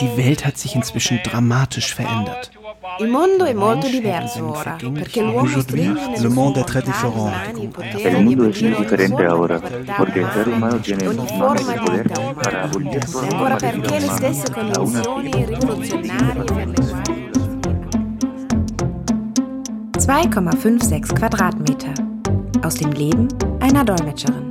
Die Welt hat sich inzwischen dramatisch verändert. Il mondo è molto diverso ora, perché l'uomo stringe Le monde est très différent. El mundo es muy diferente ahora, porque el ser humano tiene forma di poder para abolir e forma de perché le stesse condizioni rivoluzionarie per le quali 2,56 Quadratmeter. Aus dem Leben einer Dolmetscherin.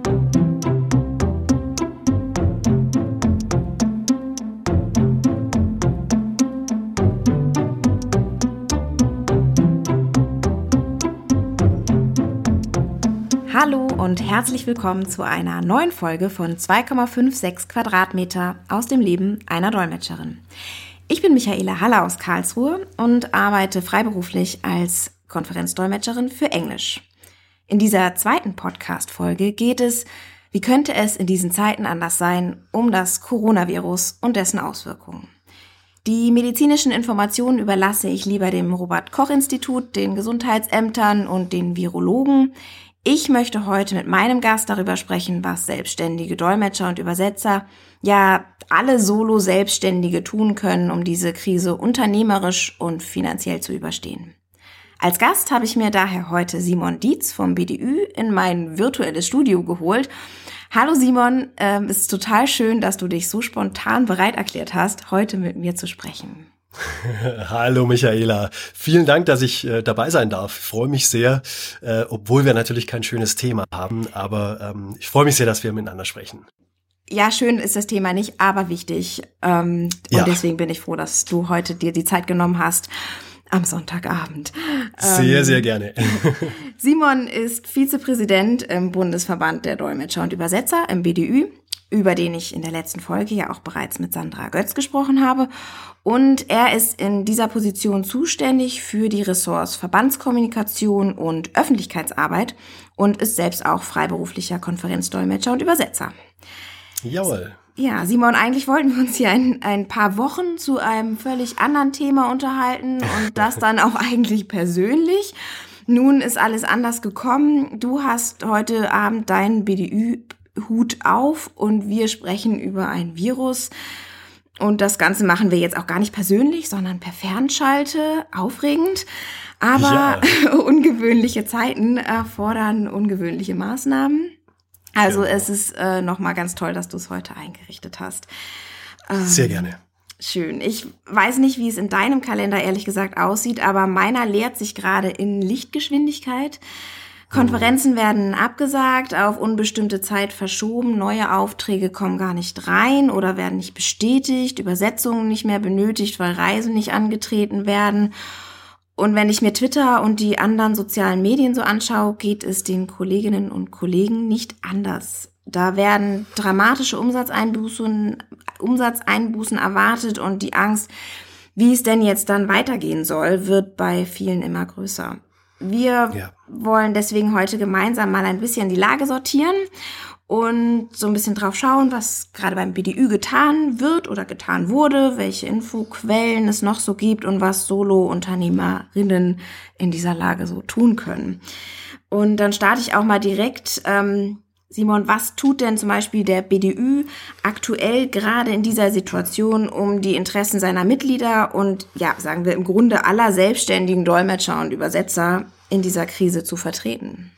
Und herzlich willkommen zu einer neuen Folge von 2,56 Quadratmeter aus dem Leben einer Dolmetscherin. Ich bin Michaela Haller aus Karlsruhe und arbeite freiberuflich als Konferenzdolmetscherin für Englisch. In dieser zweiten Podcast-Folge geht es, wie könnte es in diesen Zeiten anders sein, um das Coronavirus und dessen Auswirkungen. Die medizinischen Informationen überlasse ich lieber dem Robert Koch Institut, den Gesundheitsämtern und den Virologen. Ich möchte heute mit meinem Gast darüber sprechen, was selbstständige Dolmetscher und Übersetzer, ja alle Solo-Selbstständige tun können, um diese Krise unternehmerisch und finanziell zu überstehen. Als Gast habe ich mir daher heute Simon Dietz vom BDÜ in mein virtuelles Studio geholt. Hallo Simon, ähm, es ist total schön, dass du dich so spontan bereit erklärt hast, heute mit mir zu sprechen. Hallo Michaela, vielen Dank, dass ich äh, dabei sein darf. Ich freue mich sehr, äh, obwohl wir natürlich kein schönes Thema haben, aber ähm, ich freue mich sehr, dass wir miteinander sprechen. Ja, schön ist das Thema nicht, aber wichtig. Ähm, Ja. Und deswegen bin ich froh, dass du heute dir die Zeit genommen hast am Sonntagabend. Sehr, Ähm, sehr gerne. Simon ist Vizepräsident im Bundesverband der Dolmetscher und Übersetzer im BDÜ, über den ich in der letzten Folge ja auch bereits mit Sandra Götz gesprochen habe. Und er ist in dieser Position zuständig für die Ressorts Verbandskommunikation und Öffentlichkeitsarbeit und ist selbst auch freiberuflicher Konferenzdolmetscher und Übersetzer. Jawohl. Ja, Simon, eigentlich wollten wir uns hier ein, ein paar Wochen zu einem völlig anderen Thema unterhalten und das dann auch eigentlich persönlich. Nun ist alles anders gekommen. Du hast heute Abend deinen BDÜ-Hut auf und wir sprechen über ein Virus. Und das Ganze machen wir jetzt auch gar nicht persönlich, sondern per Fernschalte. Aufregend. Aber ungewöhnliche Zeiten erfordern ungewöhnliche Maßnahmen. Also Genau. es ist äh, nochmal ganz toll, dass du es heute eingerichtet hast. Ähm, Sehr gerne. Schön. Ich weiß nicht, wie es in deinem Kalender ehrlich gesagt aussieht, aber meiner lehrt sich gerade in Lichtgeschwindigkeit. Konferenzen werden abgesagt, auf unbestimmte Zeit verschoben, neue Aufträge kommen gar nicht rein oder werden nicht bestätigt, Übersetzungen nicht mehr benötigt, weil Reisen nicht angetreten werden. Und wenn ich mir Twitter und die anderen sozialen Medien so anschaue, geht es den Kolleginnen und Kollegen nicht anders. Da werden dramatische Umsatzeinbußen, Umsatzeinbußen erwartet und die Angst, wie es denn jetzt dann weitergehen soll, wird bei vielen immer größer. Wir Ja. Wollen deswegen heute gemeinsam mal ein bisschen die Lage sortieren und so ein bisschen drauf schauen, was gerade beim BDÜ getan wird oder getan wurde, welche Infoquellen es noch so gibt und was Solo-Unternehmerinnen in dieser Lage so tun können. Und dann starte ich auch mal direkt. Ähm, Simon, was tut denn zum Beispiel der BDÜ aktuell gerade in dieser Situation, um die Interessen seiner Mitglieder und, ja, sagen wir im Grunde aller selbstständigen Dolmetscher und Übersetzer in dieser Krise zu vertreten?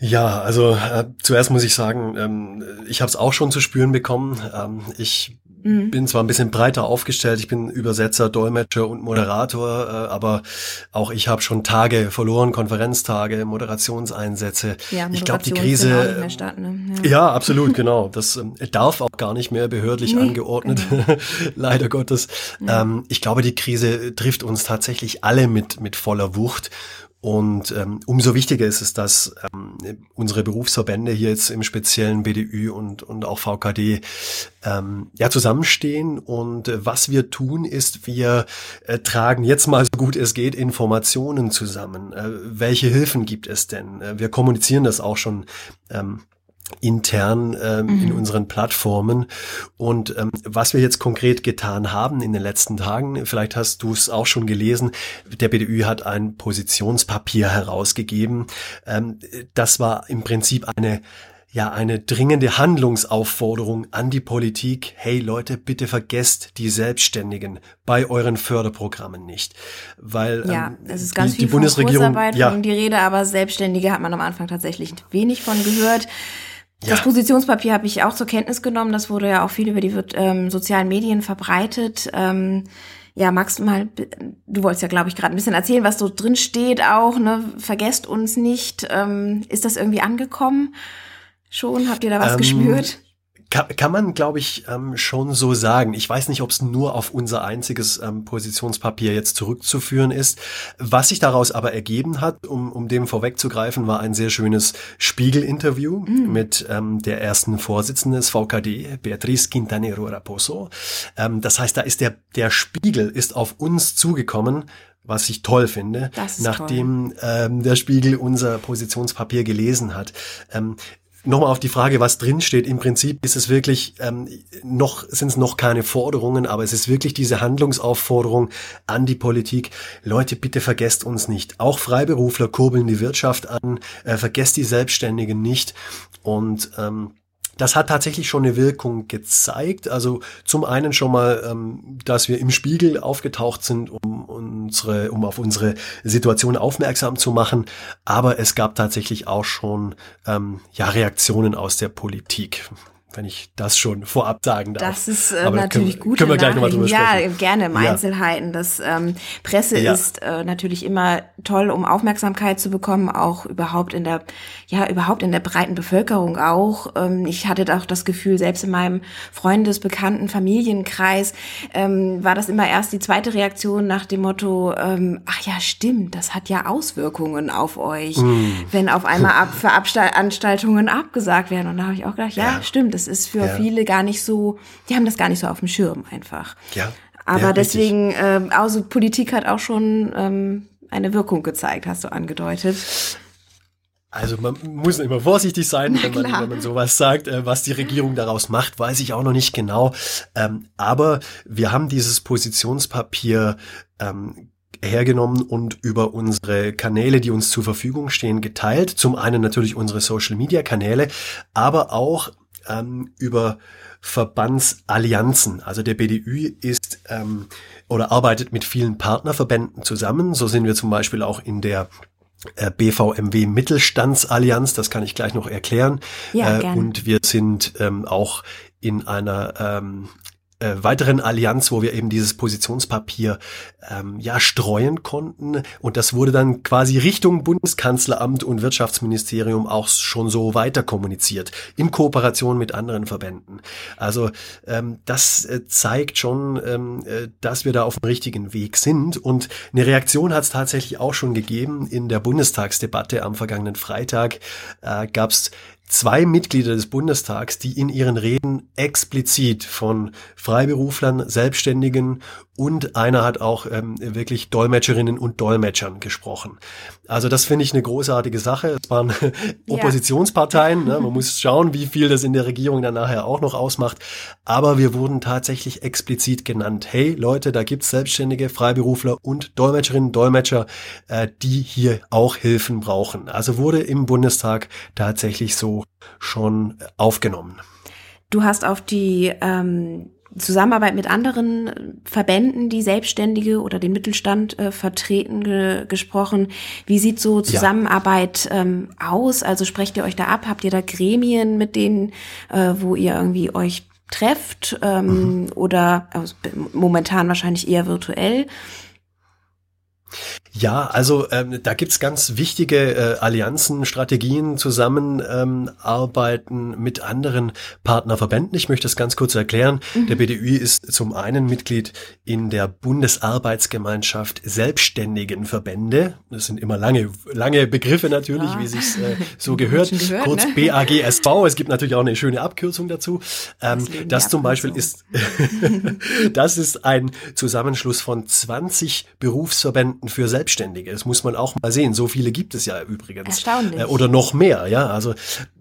Ja, also äh, zuerst muss ich sagen, ähm, ich habe es auch schon zu spüren bekommen. Ähm, ich bin zwar ein bisschen breiter aufgestellt, ich bin Übersetzer, Dolmetscher und Moderator, äh, aber auch ich habe schon Tage verloren, Konferenztage, Moderationseinsätze. Ja, ich glaube, die Krise statt, ne? Ja, absolut, genau. Das ähm, darf auch gar nicht mehr behördlich Nee, angeordnet, leider Gottes. Ähm, ich glaube, die Krise trifft uns tatsächlich alle mit, mit voller Wucht. Und ähm, umso wichtiger ist es, dass ähm, unsere Berufsverbände hier jetzt im speziellen BDÜ und, und auch VKD ähm, ja zusammenstehen. Und äh, was wir tun, ist, wir äh, tragen jetzt mal so gut es geht Informationen zusammen. Äh, welche Hilfen gibt es denn? Äh, wir kommunizieren das auch schon ähm, intern ähm, Mhm. in unseren Plattformen. Und ähm, was wir jetzt konkret getan haben in den letzten Tagen, vielleicht hast du es auch schon gelesen, der BDÜ hat ein Positionspapier herausgegeben. Ähm, das war im Prinzip eine ja eine dringende Handlungsaufforderung an die Politik. Hey Leute, bitte vergesst die Selbstständigen bei euren Förderprogrammen nicht, weil ja, ähm, es ist ganz die, viel die Bundesregierung ja, die Rede, aber Selbstständige hat man am Anfang tatsächlich wenig von gehört. Das ja. Positionspapier habe ich auch zur Kenntnis genommen. Das wurde ja auch viel über die ähm, sozialen Medien verbreitet. Ähm, ja, magst du mal, du wolltest ja, glaube ich, gerade ein bisschen erzählen, was so drin steht auch, ne? Vergesst uns nicht. Ähm, ist das irgendwie angekommen? Schon? Habt ihr da was ähm, gespürt? Kann, kann man, glaube ich, ähm, schon so sagen. Ich weiß nicht, ob es nur auf unser einziges ähm, Positionspapier jetzt zurückzuführen ist. Was sich daraus aber ergeben hat, um, um dem vorwegzugreifen, war ein sehr schönes Spiegel-Interview mhm. mit ähm, der ersten Vorsitzenden des VKD, Beatriz Quintanero Raposo. Ähm, das heißt, da ist der, der Spiegel ist auf uns zugekommen was ich toll finde, nachdem toll. Ähm, der Spiegel unser Positionspapier gelesen hat. Ähm, Nochmal auf die Frage, was drinsteht. Im Prinzip ist es wirklich ähm, noch sind es noch keine Forderungen, aber es ist wirklich diese Handlungsaufforderung an die Politik. Leute, bitte vergesst uns nicht. Auch Freiberufler kurbeln die Wirtschaft an. Äh, vergesst die Selbstständigen nicht. Und ähm, das hat tatsächlich schon eine Wirkung gezeigt. Also zum einen schon mal, ähm, dass wir im Spiegel aufgetaucht sind, um unsere, um auf unsere Situation aufmerksam zu machen. Aber es gab tatsächlich auch schon ähm, ja Reaktionen aus der Politik wenn ich das schon vorab sagen darf. Das ist äh, natürlich gut. Können wir gleich nochmal drüber sprechen. Ja, gerne im ja. Einzelheiten. Das ähm, Presse ja. ist äh, natürlich immer toll, um Aufmerksamkeit zu bekommen, auch überhaupt in der, ja, überhaupt in der breiten Bevölkerung auch. Ähm, ich hatte auch das Gefühl, selbst in meinem Freundes-, Bekannten-, Familienkreis ähm, war das immer erst die zweite Reaktion nach dem Motto, ähm, ach ja, stimmt, das hat ja Auswirkungen auf euch, mm. wenn auf einmal ab Veranstaltungen abgesagt werden. Und da habe ich auch gedacht, ja, ja. stimmt, das ist für ja. viele gar nicht so, die haben das gar nicht so auf dem Schirm einfach. Ja. Aber ja, deswegen, ähm, also Politik hat auch schon ähm, eine Wirkung gezeigt, hast du angedeutet. Also man muss immer vorsichtig sein, wenn man, wenn man sowas sagt. Äh, was die Regierung daraus macht, weiß ich auch noch nicht genau. Ähm, aber wir haben dieses Positionspapier ähm, hergenommen und über unsere Kanäle, die uns zur Verfügung stehen, geteilt. Zum einen natürlich unsere Social-Media-Kanäle, aber auch ähm, über Verbandsallianzen. Also der BDÜ ist ähm, oder arbeitet mit vielen Partnerverbänden zusammen. So sind wir zum Beispiel auch in der äh, BVMW Mittelstandsallianz, das kann ich gleich noch erklären. Ja, äh, und wir sind ähm, auch in einer ähm, äh, weiteren Allianz, wo wir eben dieses Positionspapier ähm, ja streuen konnten. Und das wurde dann quasi Richtung Bundeskanzleramt und Wirtschaftsministerium auch schon so weiter kommuniziert, in Kooperation mit anderen Verbänden. Also ähm, das äh, zeigt schon, ähm, äh, dass wir da auf dem richtigen Weg sind. Und eine Reaktion hat es tatsächlich auch schon gegeben. In der Bundestagsdebatte am vergangenen Freitag äh, gab es zwei Mitglieder des Bundestags, die in ihren Reden explizit von Freiberuflern, Selbstständigen und einer hat auch ähm, wirklich Dolmetscherinnen und Dolmetschern gesprochen. Also das finde ich eine großartige Sache. Es waren Oppositionsparteien. Ne? Man muss schauen, wie viel das in der Regierung dann nachher auch noch ausmacht. Aber wir wurden tatsächlich explizit genannt. Hey Leute, da gibt's Selbstständige, Freiberufler und Dolmetscherinnen, Dolmetscher, äh, die hier auch Hilfen brauchen. Also wurde im Bundestag tatsächlich so schon aufgenommen. Du hast auf die ähm Zusammenarbeit mit anderen Verbänden, die Selbstständige oder den Mittelstand äh, vertreten, ge gesprochen. Wie sieht so Zusammenarbeit ja. ähm, aus? Also sprecht ihr euch da ab? Habt ihr da Gremien, mit denen, äh, wo ihr irgendwie euch trefft? Ähm, mhm. Oder also, momentan wahrscheinlich eher virtuell? Ja, also ähm, da gibt's ganz wichtige äh, Allianzen, Strategien, Zusammenarbeiten ähm, mit anderen Partnerverbänden. Ich möchte das ganz kurz erklären. Mhm. Der BDÜ ist zum einen Mitglied in der Bundesarbeitsgemeinschaft Selbstständigen Verbände. Das sind immer lange, lange Begriffe natürlich, ja. wie sich äh, so gehört. gehört. Kurz ne? BAGSV. Es gibt natürlich auch eine schöne Abkürzung dazu. Ähm, das, das zum Beispiel ist, das ist ein Zusammenschluss von 20 Berufsverbänden Berufsverbänden für Selbstständige. Das muss man auch mal sehen. So viele gibt es ja übrigens. Erstaunlich. Äh, oder noch mehr, ja. Also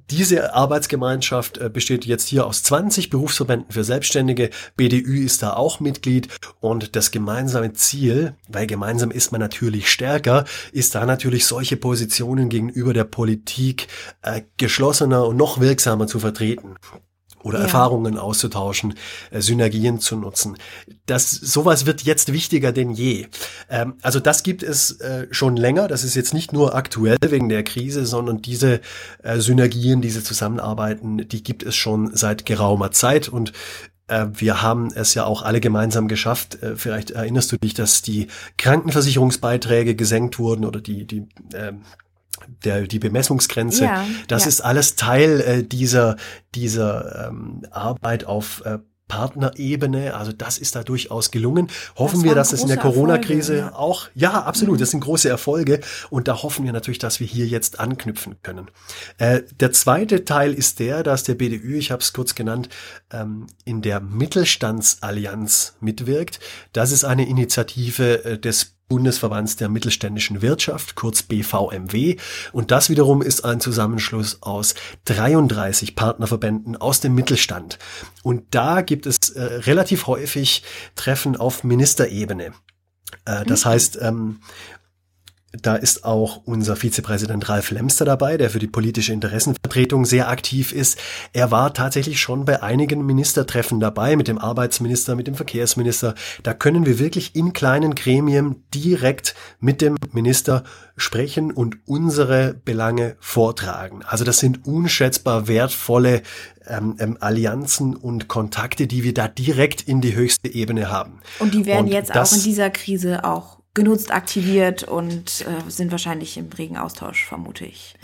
diese Arbeitsgemeinschaft äh, besteht jetzt hier aus 20 Berufsverbänden für Selbstständige. BDÜ ist da auch Mitglied und das gemeinsame Ziel, weil gemeinsam ist man natürlich stärker, ist da natürlich solche Positionen gegenüber der Politik äh, geschlossener und noch wirksamer zu vertreten oder ja. Erfahrungen auszutauschen, äh, Synergien zu nutzen. Das sowas wird jetzt wichtiger denn je. Ähm, also das gibt es äh, schon länger. Das ist jetzt nicht nur aktuell wegen der Krise, sondern diese äh, Synergien, diese Zusammenarbeiten, die gibt es schon seit geraumer Zeit und äh, wir haben es ja auch alle gemeinsam geschafft. Äh, vielleicht erinnerst du dich, dass die Krankenversicherungsbeiträge gesenkt wurden oder die, die äh, der, die Bemessungsgrenze. Ja, das ja. ist alles Teil äh, dieser, dieser ähm, Arbeit auf äh, Partnerebene. Also das ist da durchaus gelungen. Hoffen das wir, dass es in der Corona-Krise ja. auch, ja, absolut, mhm. das sind große Erfolge. Und da hoffen wir natürlich, dass wir hier jetzt anknüpfen können. Äh, der zweite Teil ist der, dass der BDÜ, ich habe es kurz genannt, ähm, in der Mittelstandsallianz mitwirkt. Das ist eine Initiative äh, des Bundesverbands der mittelständischen Wirtschaft, kurz BVMW. Und das wiederum ist ein Zusammenschluss aus 33 Partnerverbänden aus dem Mittelstand. Und da gibt es äh, relativ häufig Treffen auf Ministerebene. Äh, das mhm. heißt, ähm, da ist auch unser Vizepräsident Ralf Lemster dabei, der für die politische Interessenvertretung sehr aktiv ist. Er war tatsächlich schon bei einigen Ministertreffen dabei, mit dem Arbeitsminister, mit dem Verkehrsminister. Da können wir wirklich in kleinen Gremien direkt mit dem Minister sprechen und unsere Belange vortragen. Also das sind unschätzbar wertvolle ähm, ähm, Allianzen und Kontakte, die wir da direkt in die höchste Ebene haben. Und die werden und jetzt auch in dieser Krise auch genutzt, aktiviert und äh, sind wahrscheinlich im regen Austausch, vermute ich.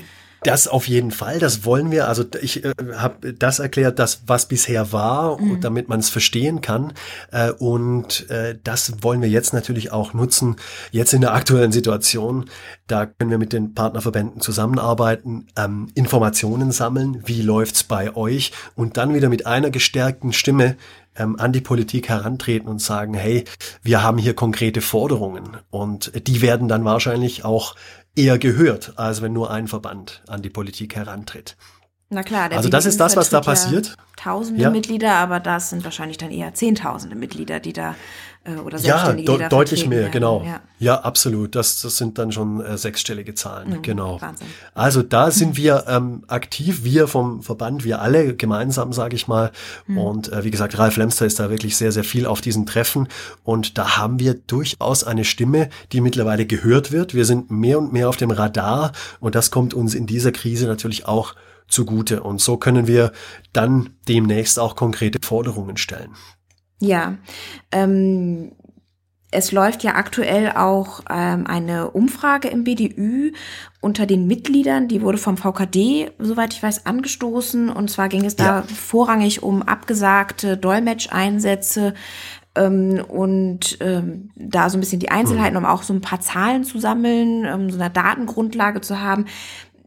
Das auf jeden Fall, das wollen wir. Also ich äh, habe das erklärt, das was bisher war, mhm. damit man es verstehen kann. Äh, und äh, das wollen wir jetzt natürlich auch nutzen. Jetzt in der aktuellen Situation, da können wir mit den Partnerverbänden zusammenarbeiten, ähm, Informationen sammeln, wie läuft's bei euch und dann wieder mit einer gestärkten Stimme ähm, an die Politik herantreten und sagen, hey, wir haben hier konkrete Forderungen und die werden dann wahrscheinlich auch eher gehört, als wenn nur ein Verband an die Politik herantritt. Na klar, also das ist das, was da passiert. Ja tausende ja. Mitglieder, aber das sind wahrscheinlich dann eher zehntausende Mitglieder, die da äh, oder Ja, de deutlich mehr, werden. genau. Ja. ja, absolut. Das, das sind dann schon äh, sechsstellige Zahlen, mhm, genau. Wahnsinn. Also da sind wir ähm, aktiv, wir vom Verband, wir alle gemeinsam, sage ich mal. Mhm. Und äh, wie gesagt, Ralf Lemster ist da wirklich sehr, sehr viel auf diesen Treffen. Und da haben wir durchaus eine Stimme, die mittlerweile gehört wird. Wir sind mehr und mehr auf dem Radar und das kommt uns in dieser Krise natürlich auch zugute. Und so können wir dann demnächst auch konkrete Forderungen stellen. Ja, ähm, es läuft ja aktuell auch ähm, eine Umfrage im BDÜ unter den Mitgliedern, die wurde vom VKD, soweit ich weiß, angestoßen. Und zwar ging es da ja. vorrangig um abgesagte Dolmetscheinsätze ähm, und ähm, da so ein bisschen die Einzelheiten, hm. um auch so ein paar Zahlen zu sammeln, um so eine Datengrundlage zu haben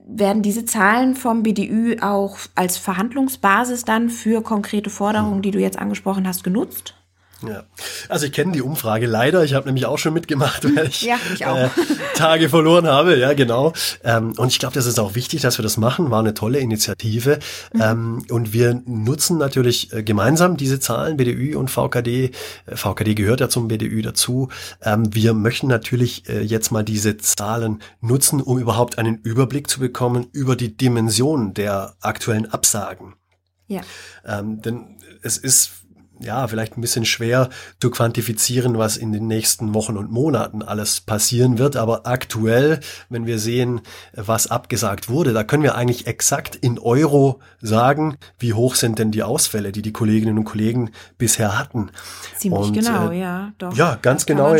werden diese Zahlen vom BDÜ auch als Verhandlungsbasis dann für konkrete Forderungen, die du jetzt angesprochen hast, genutzt? Ja, also ich kenne die Umfrage leider. Ich habe nämlich auch schon mitgemacht, weil ich, ja, ich äh, Tage verloren habe. Ja, genau. Ähm, und ich glaube, das ist auch wichtig, dass wir das machen. War eine tolle Initiative. Mhm. Ähm, und wir nutzen natürlich äh, gemeinsam diese Zahlen, BDÜ und VKD. Äh, VKD gehört ja zum BDÜ dazu. Ähm, wir möchten natürlich äh, jetzt mal diese Zahlen nutzen, um überhaupt einen Überblick zu bekommen über die Dimension der aktuellen Absagen. Ja. Ähm, denn es ist ja, vielleicht ein bisschen schwer zu quantifizieren, was in den nächsten Wochen und Monaten alles passieren wird. Aber aktuell, wenn wir sehen, was abgesagt wurde, da können wir eigentlich exakt in Euro sagen, wie hoch sind denn die Ausfälle, die die Kolleginnen und Kollegen bisher hatten. Ziemlich und, genau, äh, ja, doch. Ja, ganz genau.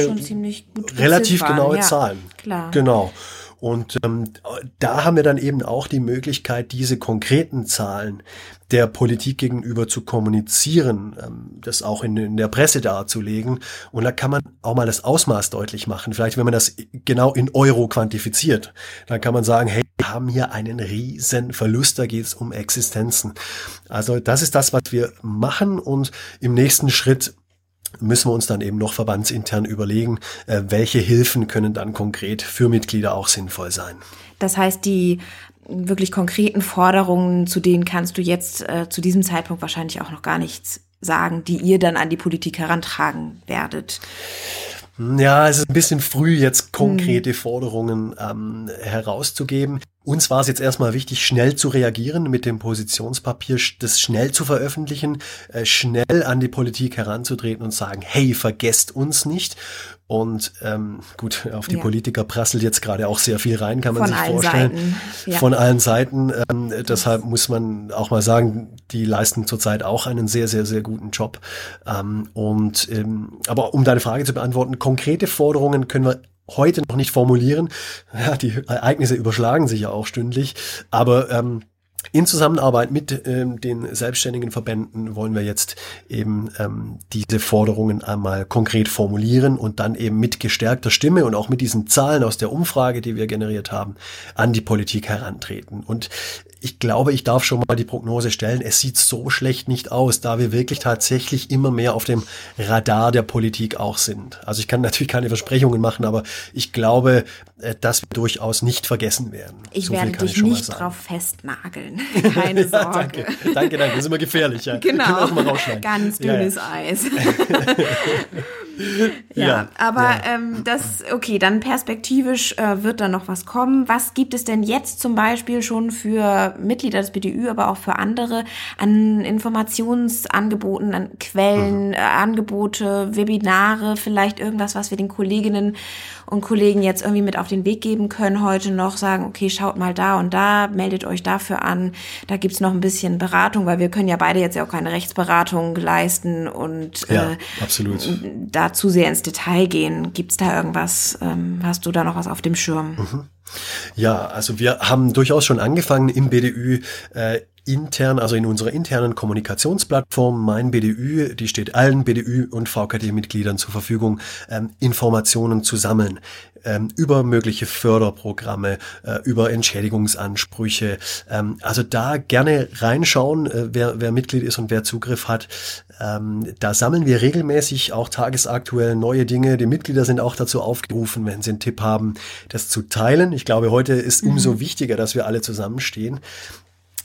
Relativ genaue ja, Zahlen. Klar. Genau. Und ähm, da haben wir dann eben auch die Möglichkeit, diese konkreten Zahlen der Politik gegenüber zu kommunizieren, ähm, das auch in, in der Presse darzulegen. Und da kann man auch mal das Ausmaß deutlich machen. Vielleicht, wenn man das genau in Euro quantifiziert, dann kann man sagen, hey, wir haben hier einen riesen Verlust, da geht es um Existenzen. Also das ist das, was wir machen und im nächsten Schritt müssen wir uns dann eben noch verbandsintern überlegen, äh, welche Hilfen können dann konkret für Mitglieder auch sinnvoll sein. Das heißt, die wirklich konkreten Forderungen, zu denen kannst du jetzt äh, zu diesem Zeitpunkt wahrscheinlich auch noch gar nichts sagen, die ihr dann an die Politik herantragen werdet. Ja, es ist ein bisschen früh, jetzt konkrete Forderungen ähm, herauszugeben. Uns war es jetzt erstmal wichtig, schnell zu reagieren, mit dem Positionspapier das schnell zu veröffentlichen, äh, schnell an die Politik heranzutreten und sagen, hey, vergesst uns nicht. Und ähm, gut, auf die ja. Politiker prasselt jetzt gerade auch sehr viel rein, kann man Von sich vorstellen. Ja. Von allen Seiten. Ähm, deshalb muss man auch mal sagen, die leisten zurzeit auch einen sehr, sehr, sehr guten Job. Ähm, und ähm, aber um deine Frage zu beantworten, konkrete Forderungen können wir heute noch nicht formulieren. Ja, die Ereignisse überschlagen sich ja auch stündlich. Aber ähm, in Zusammenarbeit mit ähm, den selbstständigen Verbänden wollen wir jetzt eben ähm, diese Forderungen einmal konkret formulieren und dann eben mit gestärkter Stimme und auch mit diesen Zahlen aus der Umfrage, die wir generiert haben, an die Politik herantreten. Und ich glaube, ich darf schon mal die Prognose stellen, es sieht so schlecht nicht aus, da wir wirklich tatsächlich immer mehr auf dem Radar der Politik auch sind. Also ich kann natürlich keine Versprechungen machen, aber ich glaube, äh, dass wir durchaus nicht vergessen werden. Ich so werde dich ich nicht drauf festnageln. Keine Sorge. danke, danke, danke. Das ist immer gefährlich. Ja. Genau. Ganz dünnes ja, ja. Eis. ja, ja, aber ja. Ähm, das, okay, dann perspektivisch äh, wird da noch was kommen. Was gibt es denn jetzt zum Beispiel schon für Mitglieder des BDÜ, aber auch für andere an Informationsangeboten, an Quellen, mhm. äh, Angebote, Webinare, vielleicht irgendwas, was wir den Kolleginnen und Kollegen jetzt irgendwie mit auf den Weg geben können heute noch, sagen, okay, schaut mal da und da, meldet euch dafür an, da gibt's noch ein bisschen Beratung, weil wir können ja beide jetzt ja auch keine Rechtsberatung leisten und ja, äh, absolut. da zu sehr ins Detail gehen. Gibt's da irgendwas, ähm, hast du da noch was auf dem Schirm? Mhm. Ja, also wir haben durchaus schon angefangen im BDÜ äh, intern, also in unserer internen Kommunikationsplattform Mein BDÜ, die steht allen BDÜ und VKD-Mitgliedern zur Verfügung, ähm, Informationen zu sammeln ähm, über mögliche Förderprogramme, äh, über Entschädigungsansprüche. Ähm, also da gerne reinschauen, äh, wer, wer Mitglied ist und wer Zugriff hat. Ähm, da sammeln wir regelmäßig auch tagesaktuell neue Dinge. Die Mitglieder sind auch dazu aufgerufen, wenn sie einen Tipp haben, das zu teilen. Ich glaube, heute ist umso mhm. wichtiger, dass wir alle zusammenstehen.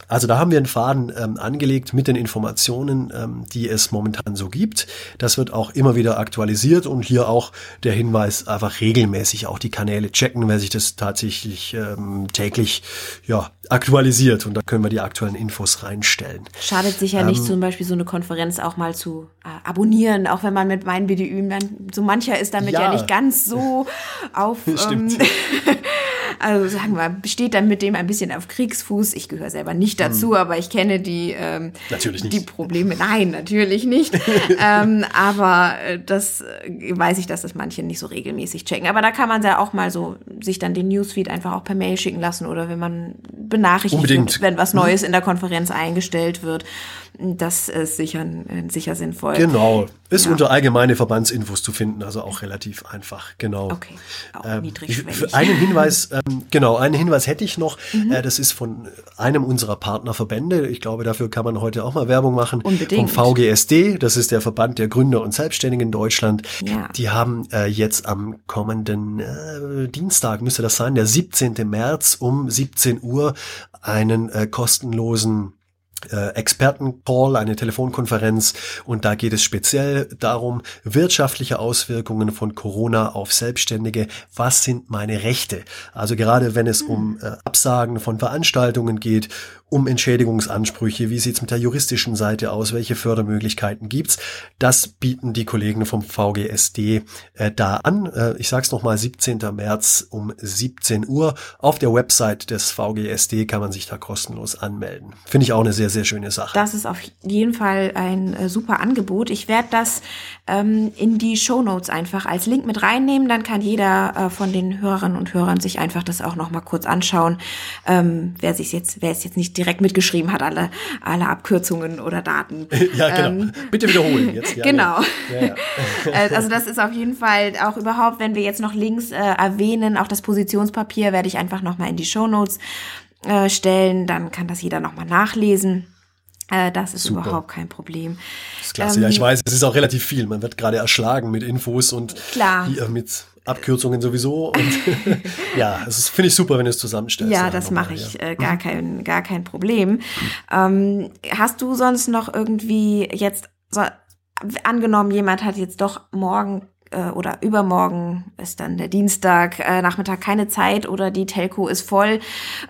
Also da haben wir einen Faden ähm, angelegt mit den Informationen, ähm, die es momentan so gibt. Das wird auch immer wieder aktualisiert und hier auch der Hinweis, einfach regelmäßig auch die Kanäle checken, wer sich das tatsächlich ähm, täglich ja, aktualisiert und da können wir die aktuellen Infos reinstellen. Schadet sicher ähm, nicht, zum Beispiel so eine Konferenz auch mal zu äh, abonnieren, auch wenn man mit meinen BDÜ, so mancher ist damit ja, ja nicht ganz so auf ähm, also sagen wir, besteht dann mit dem ein bisschen auf Kriegsfuß. Ich gehöre selber nicht dazu, hm. aber ich kenne die, ähm, natürlich nicht. die Probleme. Nein, natürlich nicht. ähm, aber äh, das äh, weiß ich, dass das manche nicht so regelmäßig checken. Aber da kann man ja auch mal so sich dann den Newsfeed einfach auch per Mail schicken lassen oder wenn man benachrichtigt Unbedingt. wird, wenn was mhm. Neues in der Konferenz eingestellt wird. Das ist sicher, sicher sinnvoll. Genau. Ist ja. unter allgemeine Verbandsinfos zu finden, also auch relativ einfach, genau. Okay, auch ähm, Für einen Hinweis, ähm, genau, einen Hinweis hätte ich noch. Mhm. Äh, das ist von einem unserer Partnerverbände. Ich glaube, dafür kann man heute auch mal Werbung machen. Unbedingt. Vom VGSD, das ist der Verband der Gründer und Selbstständigen in Deutschland. Ja. Die haben äh, jetzt am kommenden äh, Dienstag, müsste das sein, der 17. März um 17 Uhr einen äh, kostenlosen äh, Expertencall, eine Telefonkonferenz und da geht es speziell darum, wirtschaftliche Auswirkungen von Corona auf Selbstständige. Was sind meine Rechte? Also gerade wenn es um äh, Absagen von Veranstaltungen geht, um Entschädigungsansprüche, wie sieht's mit der juristischen Seite aus, welche Fördermöglichkeiten gibt's, das bieten die Kollegen vom VGSD äh, da an. Äh, ich sag's nochmal, 17. März um 17 Uhr. Auf der Website des VGSD kann man sich da kostenlos anmelden. Finde ich auch eine sehr, sehr schöne Sache. Das ist auf jeden Fall ein äh, super Angebot. Ich werde das ähm, in die Show Notes einfach als Link mit reinnehmen. Dann kann jeder äh, von den Hörerinnen und Hörern sich einfach das auch noch mal kurz anschauen. Ähm, wer sich jetzt, wer es jetzt nicht direkt mitgeschrieben hat, alle, alle Abkürzungen oder Daten. ja, genau. Ähm, Bitte wiederholen jetzt. Ja, genau. Ja, ja. Äh, also das ist auf jeden Fall auch überhaupt, wenn wir jetzt noch Links äh, erwähnen, auch das Positionspapier werde ich einfach noch mal in die Show Notes äh, stellen. Dann kann das jeder noch mal nachlesen. Äh, das ist Super. überhaupt kein Problem. Das ist klasse. Ähm, ja, ich weiß, es ist auch relativ viel. Man wird gerade erschlagen mit Infos und klar. Hier mit Abkürzungen sowieso. Und ja, es finde ich super, wenn du es zusammenstellst. Ja, das mache ich. Ja. Äh, gar, kein, gar kein Problem. Ähm, hast du sonst noch irgendwie jetzt, so, angenommen, jemand hat jetzt doch morgen äh, oder übermorgen ist dann der Dienstag, äh, Nachmittag keine Zeit oder die Telco ist voll.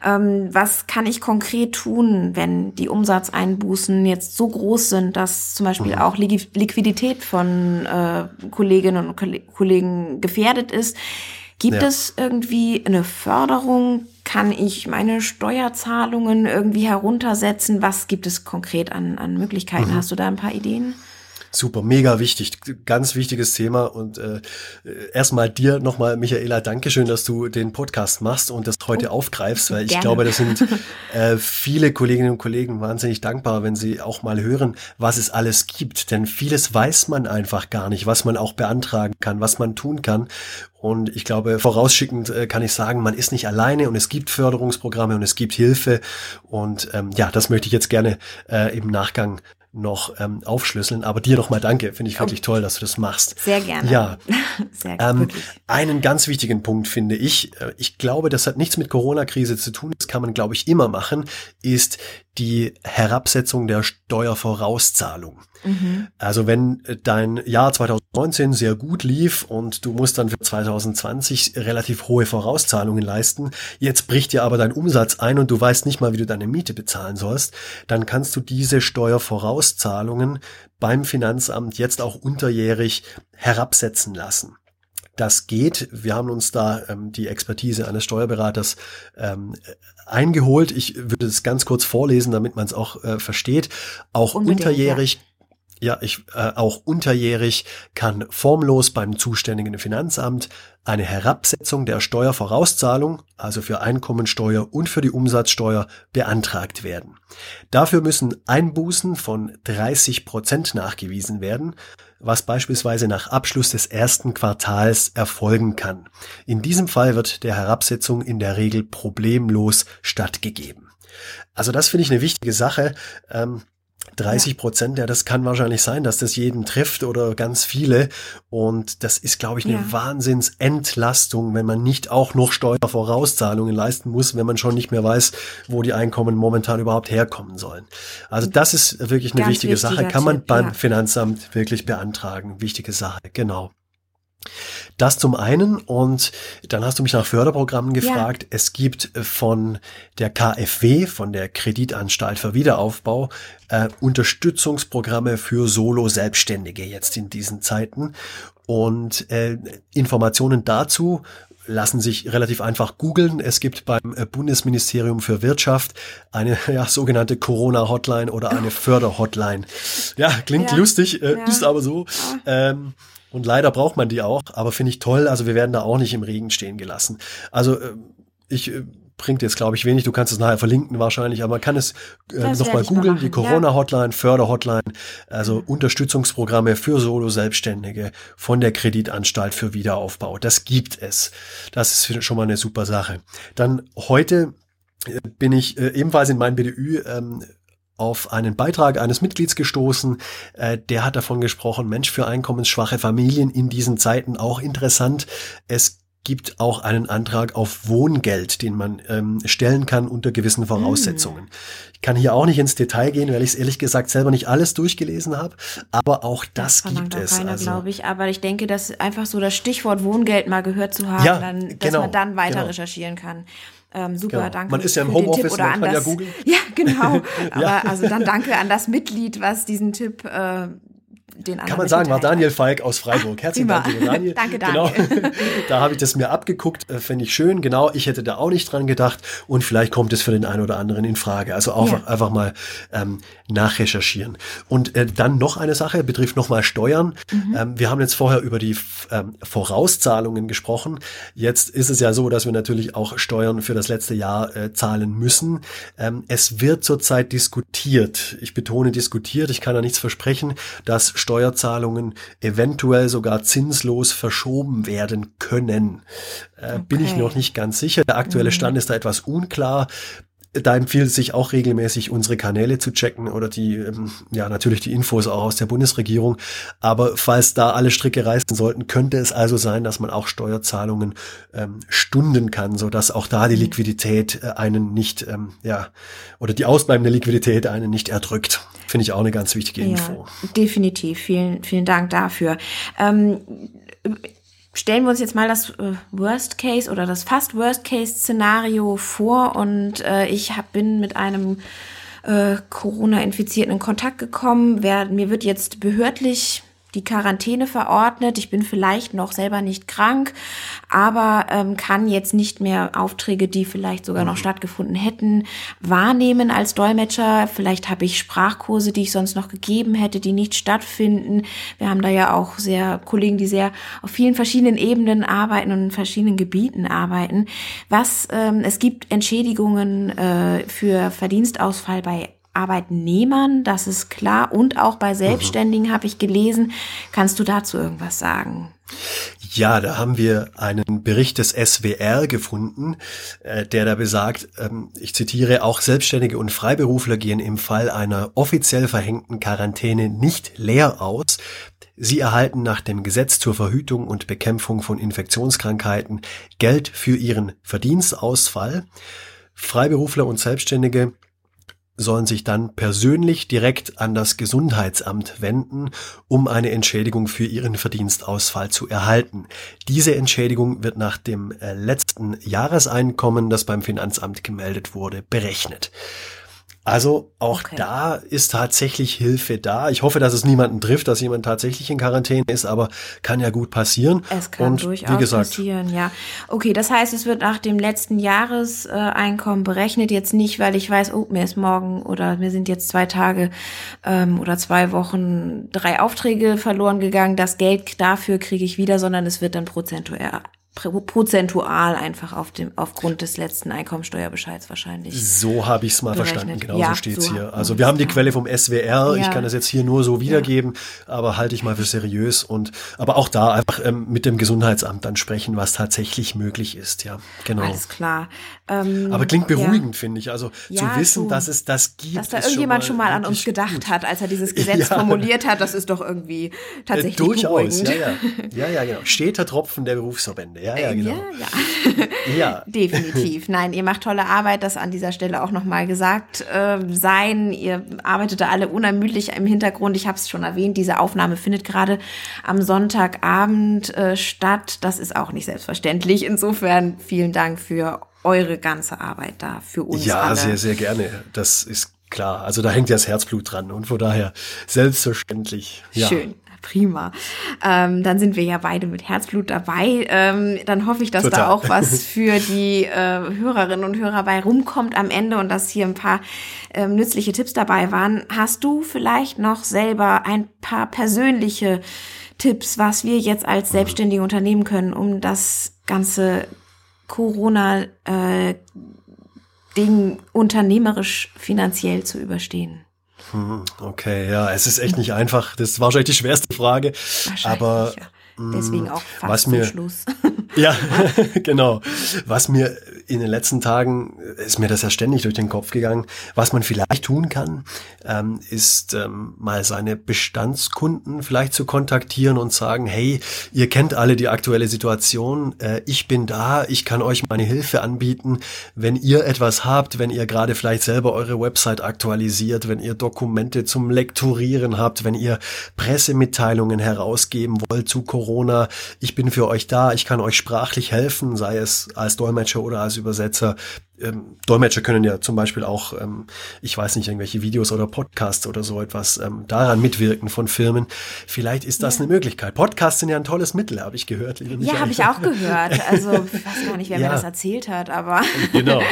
Ähm, was kann ich konkret tun, wenn die Umsatzeinbußen jetzt so groß sind, dass zum Beispiel mhm. auch Liquidität von äh, Kolleginnen und Kollegen gefährdet ist? Gibt ja. es irgendwie eine Förderung? Kann ich meine Steuerzahlungen irgendwie heruntersetzen? Was gibt es konkret an, an Möglichkeiten? Mhm. Hast du da ein paar Ideen? Super, mega wichtig, ganz wichtiges Thema und äh, erstmal dir nochmal, Michaela, Dankeschön, dass du den Podcast machst und das heute oh, aufgreifst, weil ich gerne. glaube, das sind äh, viele Kolleginnen und Kollegen wahnsinnig dankbar, wenn sie auch mal hören, was es alles gibt, denn vieles weiß man einfach gar nicht, was man auch beantragen kann, was man tun kann und ich glaube, vorausschickend äh, kann ich sagen, man ist nicht alleine und es gibt Förderungsprogramme und es gibt Hilfe. Und ähm, ja, das möchte ich jetzt gerne äh, im Nachgang noch ähm, aufschlüsseln. Aber dir nochmal danke. Finde ich wirklich toll, dass du das machst. Sehr gerne. Ja. Sehr ähm, einen ganz wichtigen Punkt finde ich, äh, ich glaube, das hat nichts mit Corona-Krise zu tun, das kann man, glaube ich, immer machen, ist die Herabsetzung der Steuervorauszahlung. Mhm. Also wenn dein Jahr 2019 sehr gut lief und du musst dann für 2020 relativ hohe Vorauszahlungen leisten, jetzt bricht dir aber dein Umsatz ein und du weißt nicht mal, wie du deine Miete bezahlen sollst, dann kannst du diese Steuervorauszahlungen beim Finanzamt jetzt auch unterjährig herabsetzen lassen. Das geht. Wir haben uns da ähm, die Expertise eines Steuerberaters ähm, eingeholt. Ich würde es ganz kurz vorlesen, damit man es auch äh, versteht. Auch Unbedingt, unterjährig. Ja. Ja, ich äh, auch unterjährig kann formlos beim zuständigen Finanzamt eine Herabsetzung der Steuervorauszahlung, also für Einkommensteuer und für die Umsatzsteuer, beantragt werden. Dafür müssen Einbußen von 30 Prozent nachgewiesen werden was beispielsweise nach Abschluss des ersten Quartals erfolgen kann. In diesem Fall wird der Herabsetzung in der Regel problemlos stattgegeben. Also das finde ich eine wichtige Sache. Ähm, 30 Prozent, ja, das kann wahrscheinlich sein, dass das jeden trifft oder ganz viele. Und das ist, glaube ich, eine ja. Wahnsinnsentlastung, wenn man nicht auch noch Steuervorauszahlungen leisten muss, wenn man schon nicht mehr weiß, wo die Einkommen momentan überhaupt herkommen sollen. Also das ist wirklich eine ganz wichtige Sache. Kann man beim ja. Finanzamt wirklich beantragen. Wichtige Sache, genau. Das zum einen und dann hast du mich nach Förderprogrammen gefragt. Ja. Es gibt von der KfW, von der Kreditanstalt für Wiederaufbau, äh, Unterstützungsprogramme für Solo-Selbstständige jetzt in diesen Zeiten. Und äh, Informationen dazu lassen sich relativ einfach googeln. Es gibt beim äh, Bundesministerium für Wirtschaft eine ja, sogenannte Corona-Hotline oder eine Förder-Hotline. Ja, klingt ja. lustig, äh, ja. ist aber so. Ähm, und leider braucht man die auch, aber finde ich toll. Also wir werden da auch nicht im Regen stehen gelassen. Also äh, ich äh, bringt jetzt, glaube ich, wenig. Du kannst es nachher verlinken wahrscheinlich, aber man kann es äh, nochmal googeln. Die Corona-Hotline, Förder-Hotline, also mhm. Unterstützungsprogramme für Solo-Selbstständige von der Kreditanstalt für Wiederaufbau. Das gibt es. Das ist schon mal eine super Sache. Dann heute äh, bin ich äh, ebenfalls in meinem BDÜ ähm, auf einen Beitrag eines Mitglieds gestoßen, äh, der hat davon gesprochen, Mensch, für einkommensschwache Familien in diesen Zeiten auch interessant. Es gibt auch einen Antrag auf Wohngeld, den man ähm, stellen kann unter gewissen Voraussetzungen. Mm. Ich kann hier auch nicht ins Detail gehen, weil ich es ehrlich gesagt selber nicht alles durchgelesen habe, aber auch das, das gibt es. Keiner, also, glaube ich. Aber ich denke, dass einfach so das Stichwort Wohngeld mal gehört zu haben, ja, dann, dass genau, man dann weiter genau. recherchieren kann. Ähm, super, genau. danke. Man ist ja im Homeoffice, man kann das, ja googeln. Ja, genau. Aber ja. also dann danke an das Mitglied, was diesen Tipp äh, den Kann man sagen, war Daniel Falk aus Freiburg. Herzlichen Dank, lieber Daniel. danke, danke. Genau. da habe ich das mir abgeguckt, äh, finde ich schön. Genau, ich hätte da auch nicht dran gedacht und vielleicht kommt es für den einen oder anderen in Frage. Also auch ja. einfach mal ähm, nachrecherchieren. Und äh, dann noch eine Sache, betrifft nochmal Steuern. Mhm. Ähm, wir haben jetzt vorher über die ähm, Vorauszahlungen gesprochen. Jetzt ist es ja so, dass wir natürlich auch Steuern für das letzte Jahr äh, zahlen müssen. Ähm, es wird zurzeit diskutiert. Ich betone diskutiert. Ich kann da nichts versprechen, dass Steuerzahlungen eventuell sogar zinslos verschoben werden können. Äh, okay. Bin ich noch nicht ganz sicher. Der aktuelle mhm. Stand ist da etwas unklar. da empfiehlt es sich auch regelmäßig, unsere Kanäle zu checken oder die, ähm, ja, natürlich die Infos auch aus der Bundesregierung. Aber falls da alle Stricke reißen sollten, könnte es also sein, dass man auch Steuerzahlungen ähm, stunden kann, so dass auch da die mhm. Liquidität äh, einen nicht, ähm, ja, oder die ausbleibende Liquidität einen nicht erdrückt. Finde ich auch eine ganz wichtige Info. Ja, definitiv. Vielen, vielen Dank dafür. Ähm, stellen wir uns jetzt mal das äh, Worst Case oder das fast Worst Case Szenario vor und äh, ich hab, bin mit einem äh, Corona-Infizierten in Kontakt gekommen. Wer, mir wird jetzt behördlich die Quarantäne verordnet. Ich bin vielleicht noch selber nicht krank, aber ähm, kann jetzt nicht mehr Aufträge, die vielleicht sogar noch mhm. stattgefunden hätten, wahrnehmen als Dolmetscher. Vielleicht habe ich Sprachkurse, die ich sonst noch gegeben hätte, die nicht stattfinden. Wir haben da ja auch sehr Kollegen, die sehr auf vielen verschiedenen Ebenen arbeiten und in verschiedenen Gebieten arbeiten. Was ähm, es gibt Entschädigungen äh, für Verdienstausfall bei Arbeitnehmern, das ist klar. Und auch bei Selbstständigen mhm. habe ich gelesen. Kannst du dazu irgendwas sagen? Ja, da haben wir einen Bericht des SWR gefunden, äh, der da besagt, ähm, ich zitiere, auch Selbstständige und Freiberufler gehen im Fall einer offiziell verhängten Quarantäne nicht leer aus. Sie erhalten nach dem Gesetz zur Verhütung und Bekämpfung von Infektionskrankheiten Geld für ihren Verdienstausfall. Freiberufler und Selbstständige sollen sich dann persönlich direkt an das Gesundheitsamt wenden, um eine Entschädigung für ihren Verdienstausfall zu erhalten. Diese Entschädigung wird nach dem äh, letzten Jahreseinkommen, das beim Finanzamt gemeldet wurde, berechnet. Also auch okay. da ist tatsächlich Hilfe da. Ich hoffe, dass es niemanden trifft, dass jemand tatsächlich in Quarantäne ist, aber kann ja gut passieren. Es kann Und durchaus wie gesagt, passieren, ja. Okay, das heißt, es wird nach dem letzten Jahreseinkommen berechnet. Jetzt nicht, weil ich weiß, oh, mir ist morgen oder mir sind jetzt zwei Tage ähm, oder zwei Wochen drei Aufträge verloren gegangen. Das Geld dafür kriege ich wieder, sondern es wird dann prozentuell prozentual einfach auf dem aufgrund des letzten Einkommensteuerbescheids wahrscheinlich. So habe ich es mal berechnet. verstanden, genau ja, so steht's so hier. Also wir haben die Quelle vom SWR, ja. ich kann das jetzt hier nur so wiedergeben, ja. aber halte ich mal für seriös und aber auch da einfach ähm, mit dem Gesundheitsamt dann sprechen, was tatsächlich möglich ist, ja. Genau. Alles klar. Ähm, aber klingt beruhigend, finde ich. Also zu wissen, so, dass es das gibt. Dass da irgendjemand schon mal, schon mal an uns gedacht gut. hat, als er dieses Gesetz formuliert hat, das ist doch irgendwie tatsächlich äh, durchaus, beruhigend. ja, ja. Ja, ja, genau. Steter Tropfen der Berufsverbände ja, ja, genau. Ja, ja. ja. Definitiv. Nein, ihr macht tolle Arbeit, das an dieser Stelle auch nochmal gesagt äh, sein. Ihr arbeitet da alle unermüdlich im Hintergrund. Ich habe es schon erwähnt, diese Aufnahme findet gerade am Sonntagabend äh, statt. Das ist auch nicht selbstverständlich. Insofern vielen Dank für eure ganze Arbeit da, für uns. Ja, alle. sehr, sehr gerne. Das ist klar. Also da hängt ja das Herzblut dran und von daher selbstverständlich. Ja. Schön prima. Ähm, dann sind wir ja beide mit Herzblut dabei. Ähm, dann hoffe ich, dass Total. da auch was für die äh, Hörerinnen und Hörer bei rumkommt am Ende und dass hier ein paar ähm, nützliche Tipps dabei waren. Hast du vielleicht noch selber ein paar persönliche Tipps, was wir jetzt als selbstständige Unternehmen können, um das ganze Corona äh, unternehmerisch finanziell zu überstehen? Hm, okay, ja, es ist echt nicht einfach. Das ist wahrscheinlich die schwerste Frage. Aber ja. Deswegen auch fast was mir, Schluss. ja, genau. Was mir in den letzten Tagen ist mir das ja ständig durch den Kopf gegangen. Was man vielleicht tun kann, ähm, ist ähm, mal seine Bestandskunden vielleicht zu kontaktieren und sagen, hey, ihr kennt alle die aktuelle Situation, äh, ich bin da, ich kann euch meine Hilfe anbieten. Wenn ihr etwas habt, wenn ihr gerade vielleicht selber eure Website aktualisiert, wenn ihr Dokumente zum Lektorieren habt, wenn ihr Pressemitteilungen herausgeben wollt zu Corona. Ich bin für euch da, ich kann euch sprachlich helfen, sei es als Dolmetscher oder als Übersetzer. Ähm, Dolmetscher können ja zum Beispiel auch, ähm, ich weiß nicht, irgendwelche Videos oder Podcasts oder so etwas ähm, daran mitwirken von Firmen. Vielleicht ist das ja. eine Möglichkeit. Podcasts sind ja ein tolles Mittel, habe ich gehört. Liebe ja, habe ich auch gehört. Also ich weiß gar nicht, wer ja. mir das erzählt hat, aber genau.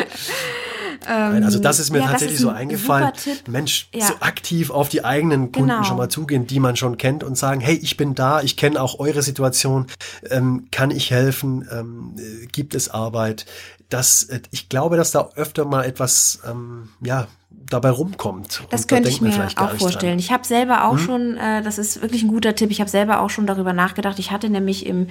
Nein, also das ist mir ja, tatsächlich ist so eingefallen. Mensch, ja. so aktiv auf die eigenen Kunden genau. schon mal zugehen, die man schon kennt und sagen, hey, ich bin da, ich kenne auch eure Situation, ähm, kann ich helfen, ähm, gibt es Arbeit? Das, äh, ich glaube, dass da öfter mal etwas, ähm, ja, dabei rumkommt. Das könnte ich mir auch vorstellen. Ich habe selber auch hm? schon, äh, das ist wirklich ein guter Tipp, ich habe selber auch schon darüber nachgedacht. Ich hatte nämlich im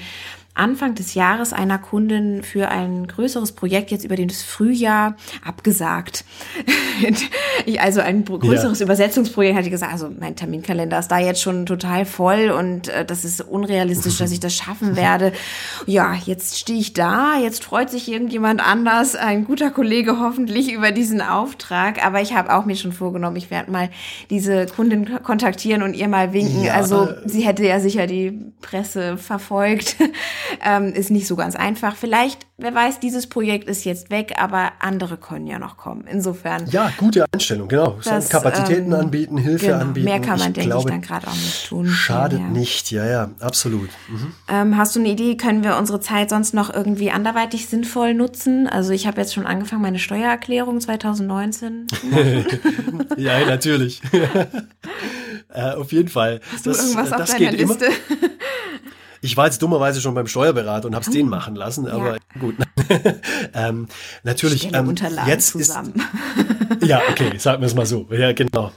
Anfang des Jahres einer Kundin für ein größeres Projekt jetzt über das Frühjahr abgesagt. also ein größeres ja. Übersetzungsprojekt hatte ich gesagt, also mein Terminkalender ist da jetzt schon total voll und äh, das ist unrealistisch, dass ich das schaffen werde. Ja, jetzt stehe ich da, jetzt freut sich irgendjemand anders, ein guter Kollege hoffentlich über diesen Auftrag, aber ich habe auch mir schon vorgenommen, ich werde mal diese Kundin kontaktieren und ihr mal winken. Ja. Also sie hätte ja sicher die Presse verfolgt ähm, ist nicht so ganz einfach. Vielleicht, wer weiß, dieses Projekt ist jetzt weg, aber andere können ja noch kommen. Insofern. Ja, gute Einstellung, genau. Das, Kapazitäten ähm, anbieten, Hilfe genau, anbieten. Mehr kann man, ich denke glaube, ich, dann gerade auch nicht tun. Schadet ja. nicht, ja, ja, absolut. Mhm. Ähm, hast du eine Idee, können wir unsere Zeit sonst noch irgendwie anderweitig sinnvoll nutzen? Also ich habe jetzt schon angefangen, meine Steuererklärung 2019 zu machen. ja, natürlich. äh, auf jeden Fall. Hast das, du irgendwas das auf deiner Liste? Ich war jetzt dummerweise schon beim Steuerberater und habe es oh. den machen lassen, aber ja. gut. ähm, natürlich, ähm, jetzt zusammen. ist. ja, okay, sagen wir es mal so. Ja, genau.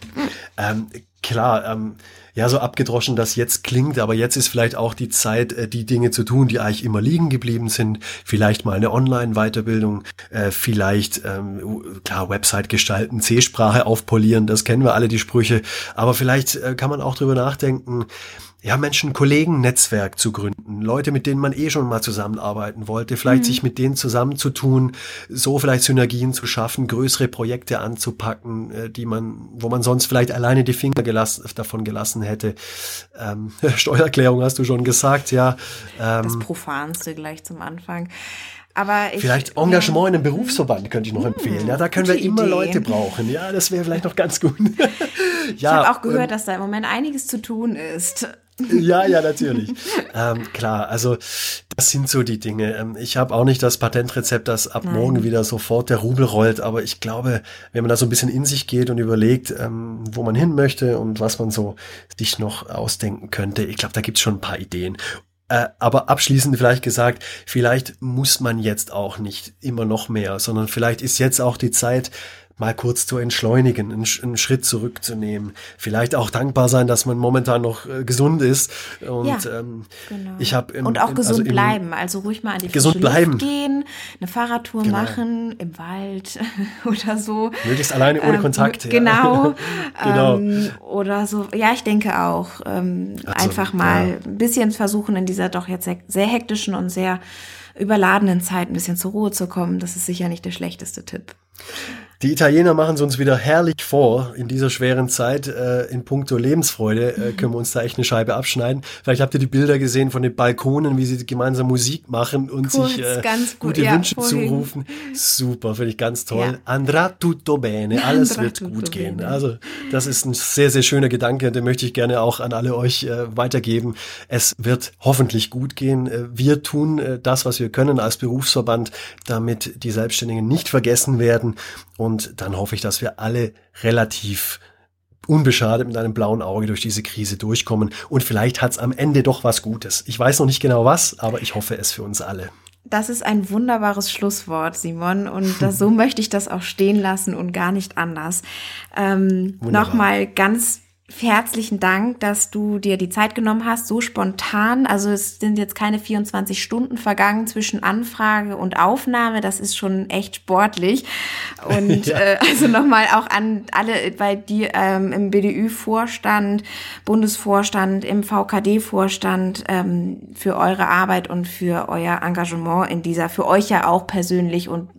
Ähm, klar, ähm, ja, so abgedroschen das jetzt klingt, aber jetzt ist vielleicht auch die Zeit, äh, die Dinge zu tun, die eigentlich immer liegen geblieben sind. Vielleicht mal eine Online-Weiterbildung, äh, vielleicht, ähm, klar, Website gestalten, C-Sprache aufpolieren, das kennen wir alle, die Sprüche. Aber vielleicht äh, kann man auch drüber nachdenken, ja, Menschen, Kollegen-Netzwerk zu gründen, Leute, mit denen man eh schon mal zusammenarbeiten wollte, vielleicht mhm. sich mit denen zusammenzutun, so vielleicht Synergien zu schaffen, größere Projekte anzupacken, äh, die man, wo man sonst vielleicht alleine die Finger gelassen, davon gelassen hätte. Ähm, Steuererklärung hast du schon gesagt, ja. Ähm, das Profanste gleich zum Anfang. Aber ich, vielleicht Engagement in einem Berufsverband könnte ich noch hm, empfehlen. Ja, da können wir immer Idee. Leute brauchen. Ja, das wäre vielleicht noch ganz gut. ja, ich habe auch gehört, ähm, dass da im Moment einiges zu tun ist. Ja, ja, natürlich. ähm, klar, also das sind so die Dinge. Ähm, ich habe auch nicht das Patentrezept, dass ab Nein. morgen wieder sofort der Rubel rollt, aber ich glaube, wenn man da so ein bisschen in sich geht und überlegt, ähm, wo man hin möchte und was man so sich noch ausdenken könnte, ich glaube, da gibt's schon ein paar Ideen. Äh, aber abschließend vielleicht gesagt, vielleicht muss man jetzt auch nicht immer noch mehr, sondern vielleicht ist jetzt auch die Zeit, mal kurz zu entschleunigen, einen, einen, Schritt zurückzunehmen. Vielleicht auch dankbar sein, dass man momentan noch äh, gesund ist. Und ja, ähm, genau. ich habe und auch gesund also im, bleiben, also ruhig mal an die gesund bleiben. gehen, eine Fahrradtour genau. machen im Wald oder so. Möglichst alleine ohne ähm, Kontakt. Genau. genau. Ähm, oder so. Ja, ich denke auch. Also, einfach mal ja. ein bisschen versuchen in dieser doch jetzt sehr hektischen und sehr überladenen Zeit ein bisschen zur Ruhe zu kommen. Das ist sicher nicht der schlechteste Tipp. Die Italiener machen es uns wieder herrlich vor in dieser schweren Zeit. Äh, in puncto Lebensfreude äh, können wir uns da echt eine Scheibe abschneiden. Vielleicht habt ihr die Bilder gesehen von den Balkonen, wie sie gemeinsam Musik machen und Kurz, sich äh, gute ja, Wünsche vorhin. zurufen. Super, finde ich ganz toll. Ja. Andrà tutto bene, alles Andrà wird gut gehen. Bene. Also das ist ein sehr, sehr schöner Gedanke, den möchte ich gerne auch an alle euch äh, weitergeben. Es wird hoffentlich gut gehen. Äh, wir tun äh, das, was wir können als Berufsverband, damit die Selbstständigen nicht vergessen werden. Und dann hoffe ich, dass wir alle relativ unbeschadet mit einem blauen Auge durch diese Krise durchkommen. Und vielleicht hat es am Ende doch was Gutes. Ich weiß noch nicht genau was, aber ich hoffe es für uns alle. Das ist ein wunderbares Schlusswort, Simon. Und das, so möchte ich das auch stehen lassen und gar nicht anders. Ähm, Nochmal ganz herzlichen Dank, dass du dir die Zeit genommen hast, so spontan. Also es sind jetzt keine 24 Stunden vergangen zwischen Anfrage und Aufnahme. Das ist schon echt sportlich. Und ja. äh, also nochmal auch an alle, weil die ähm, im BDÜ-Vorstand, Bundesvorstand, im VKD-Vorstand ähm, für eure Arbeit und für euer Engagement in dieser, für euch ja auch persönlich und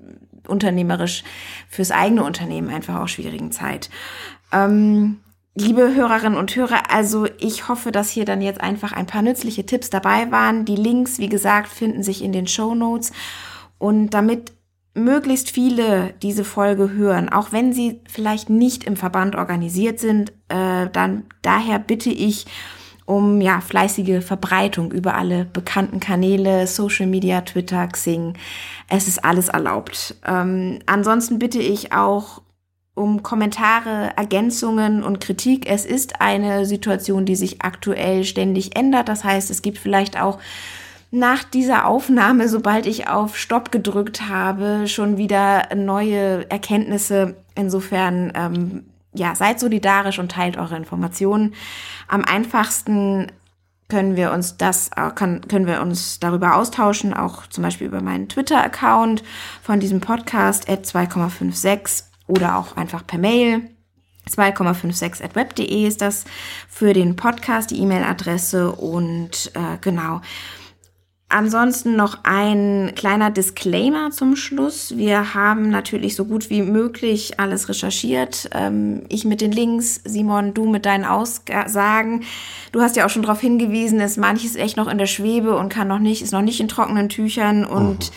unternehmerisch fürs eigene Unternehmen einfach auch schwierigen Zeit. Ähm, Liebe Hörerinnen und Hörer, also ich hoffe, dass hier dann jetzt einfach ein paar nützliche Tipps dabei waren. Die Links, wie gesagt, finden sich in den Show Notes. Und damit möglichst viele diese Folge hören, auch wenn sie vielleicht nicht im Verband organisiert sind, äh, dann daher bitte ich um ja fleißige Verbreitung über alle bekannten Kanäle, Social Media, Twitter, Xing. Es ist alles erlaubt. Ähm, ansonsten bitte ich auch um Kommentare, Ergänzungen und Kritik. Es ist eine Situation, die sich aktuell ständig ändert. Das heißt, es gibt vielleicht auch nach dieser Aufnahme, sobald ich auf Stopp gedrückt habe, schon wieder neue Erkenntnisse. Insofern, ähm, ja, seid solidarisch und teilt eure Informationen. Am einfachsten können wir uns das, äh, können wir uns darüber austauschen, auch zum Beispiel über meinen Twitter-Account von diesem Podcast at 2,56 oder auch einfach per Mail. 2,56 at web.de ist das für den Podcast, die E-Mail-Adresse und äh, genau. Ansonsten noch ein kleiner Disclaimer zum Schluss. Wir haben natürlich so gut wie möglich alles recherchiert. Ähm, ich mit den Links, Simon, du mit deinen Aussagen. Du hast ja auch schon darauf hingewiesen, dass manches echt noch in der Schwebe und kann noch nicht, ist noch nicht in trockenen Tüchern. Und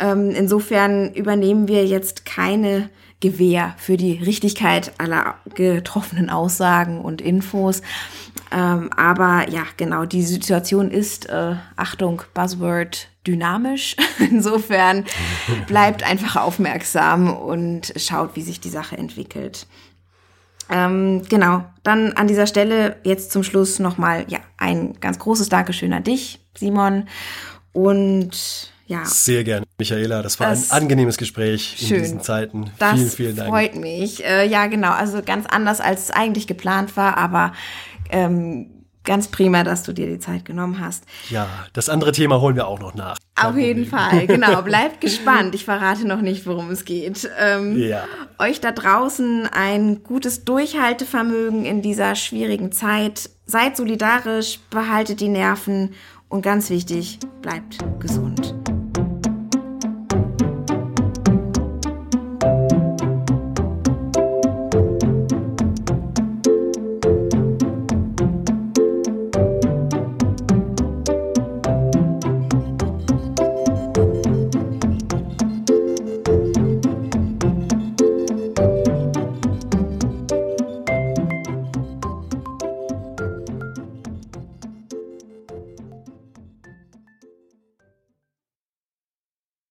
oh. ähm, insofern übernehmen wir jetzt keine Gewähr für die Richtigkeit aller getroffenen Aussagen und Infos. Ähm, aber ja, genau, die Situation ist, äh, Achtung, Buzzword, dynamisch. Insofern bleibt einfach aufmerksam und schaut, wie sich die Sache entwickelt. Ähm, genau, dann an dieser Stelle jetzt zum Schluss nochmal ja, ein ganz großes Dankeschön an dich, Simon. Und ja. Sehr gerne, Michaela. Das war das ein angenehmes Gespräch schön. in diesen Zeiten. Das vielen, vielen Dank. freut mich. Äh, ja, genau. Also ganz anders, als es eigentlich geplant war, aber ähm, ganz prima, dass du dir die Zeit genommen hast. Ja, das andere Thema holen wir auch noch nach. Auf jeden Fall, genau. Bleibt gespannt. Ich verrate noch nicht, worum es geht. Ähm, ja. Euch da draußen ein gutes Durchhaltevermögen in dieser schwierigen Zeit. Seid solidarisch, behaltet die Nerven und ganz wichtig, bleibt gesund.